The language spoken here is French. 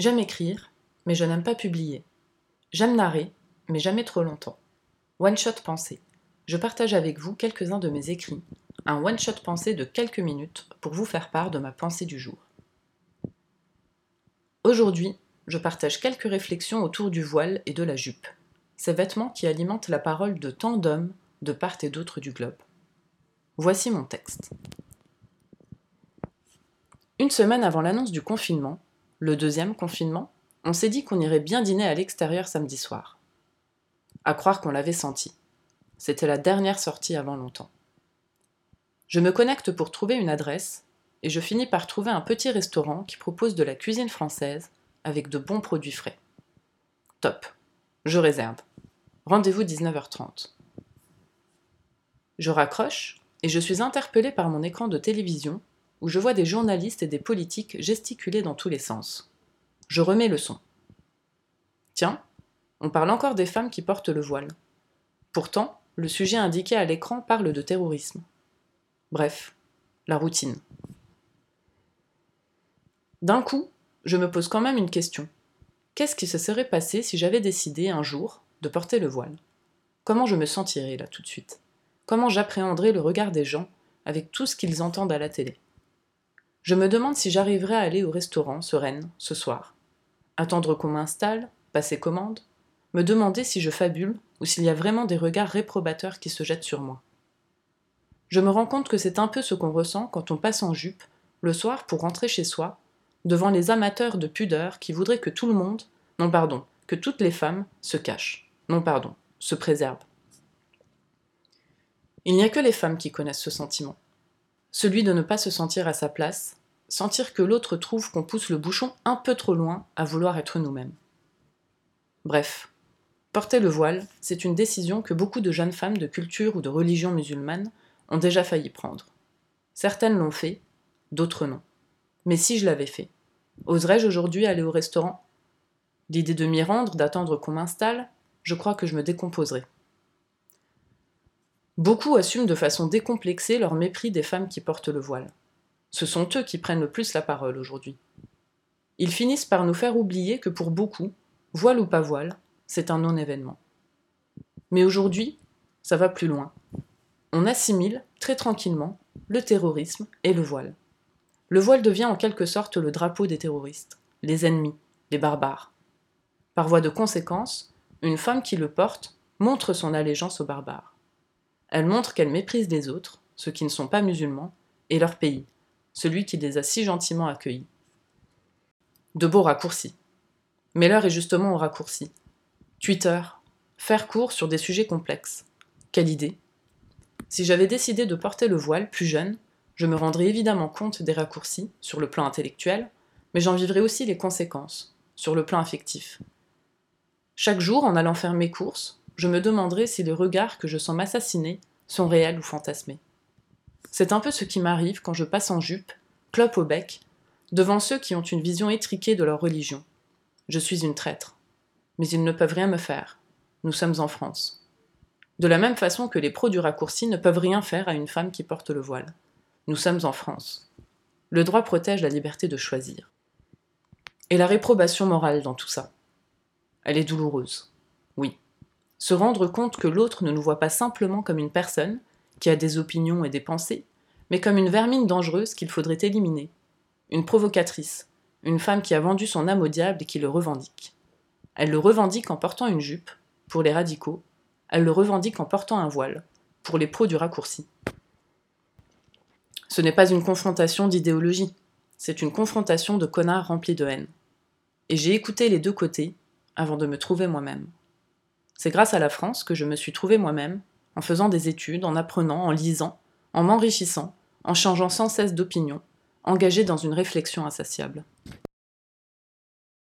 J'aime écrire, mais je n'aime pas publier. J'aime narrer, mais jamais trop longtemps. One Shot Pensée. Je partage avec vous quelques-uns de mes écrits, un One Shot Pensée de quelques minutes pour vous faire part de ma pensée du jour. Aujourd'hui, je partage quelques réflexions autour du voile et de la jupe, ces vêtements qui alimentent la parole de tant d'hommes de part et d'autre du globe. Voici mon texte. Une semaine avant l'annonce du confinement, le deuxième confinement, on s'est dit qu'on irait bien dîner à l'extérieur samedi soir. À croire qu'on l'avait senti. C'était la dernière sortie avant longtemps. Je me connecte pour trouver une adresse et je finis par trouver un petit restaurant qui propose de la cuisine française avec de bons produits frais. Top. Je réserve. Rendez-vous 19h30. Je raccroche et je suis interpellé par mon écran de télévision où je vois des journalistes et des politiques gesticuler dans tous les sens. Je remets le son. Tiens, on parle encore des femmes qui portent le voile. Pourtant, le sujet indiqué à l'écran parle de terrorisme. Bref, la routine. D'un coup, je me pose quand même une question. Qu'est-ce qui se serait passé si j'avais décidé un jour de porter le voile? Comment je me sentirais là tout de suite? Comment j'appréhenderais le regard des gens avec tout ce qu'ils entendent à la télé? Je me demande si j'arriverai à aller au restaurant sereine ce soir. Attendre qu'on m'installe, passer commande, me demander si je fabule ou s'il y a vraiment des regards réprobateurs qui se jettent sur moi. Je me rends compte que c'est un peu ce qu'on ressent quand on passe en jupe, le soir pour rentrer chez soi, devant les amateurs de pudeur qui voudraient que tout le monde, non pardon, que toutes les femmes se cachent, non pardon, se préservent. Il n'y a que les femmes qui connaissent ce sentiment celui de ne pas se sentir à sa place, sentir que l'autre trouve qu'on pousse le bouchon un peu trop loin à vouloir être nous-mêmes. Bref, porter le voile, c'est une décision que beaucoup de jeunes femmes de culture ou de religion musulmane ont déjà failli prendre. Certaines l'ont fait, d'autres non. Mais si je l'avais fait, oserais-je aujourd'hui aller au restaurant? L'idée de m'y rendre, d'attendre qu'on m'installe, je crois que je me décomposerais. Beaucoup assument de façon décomplexée leur mépris des femmes qui portent le voile. Ce sont eux qui prennent le plus la parole aujourd'hui. Ils finissent par nous faire oublier que pour beaucoup, voile ou pas voile, c'est un non-événement. Mais aujourd'hui, ça va plus loin. On assimile, très tranquillement, le terrorisme et le voile. Le voile devient en quelque sorte le drapeau des terroristes, les ennemis, les barbares. Par voie de conséquence, une femme qui le porte montre son allégeance aux barbares. Elle montre qu'elle méprise les autres, ceux qui ne sont pas musulmans, et leur pays, celui qui les a si gentiment accueillis. De beaux raccourcis. Mais l'heure est justement au raccourci. Twitter. Faire court sur des sujets complexes. Quelle idée Si j'avais décidé de porter le voile plus jeune, je me rendrais évidemment compte des raccourcis sur le plan intellectuel, mais j'en vivrais aussi les conséquences, sur le plan affectif. Chaque jour, en allant faire mes courses, je me demanderai si les regards que je sens m'assassiner sont réels ou fantasmés. C'est un peu ce qui m'arrive quand je passe en jupe, clope au bec, devant ceux qui ont une vision étriquée de leur religion. Je suis une traître. Mais ils ne peuvent rien me faire. Nous sommes en France. De la même façon que les pros du raccourci ne peuvent rien faire à une femme qui porte le voile. Nous sommes en France. Le droit protège la liberté de choisir. Et la réprobation morale dans tout ça. Elle est douloureuse. Oui se rendre compte que l'autre ne nous voit pas simplement comme une personne, qui a des opinions et des pensées, mais comme une vermine dangereuse qu'il faudrait éliminer, une provocatrice, une femme qui a vendu son âme au diable et qui le revendique. Elle le revendique en portant une jupe, pour les radicaux, elle le revendique en portant un voile, pour les pros du raccourci. Ce n'est pas une confrontation d'idéologie, c'est une confrontation de connards remplis de haine. Et j'ai écouté les deux côtés avant de me trouver moi-même. C'est grâce à la France que je me suis trouvée moi-même, en faisant des études, en apprenant, en lisant, en m'enrichissant, en changeant sans cesse d'opinion, engagée dans une réflexion insatiable.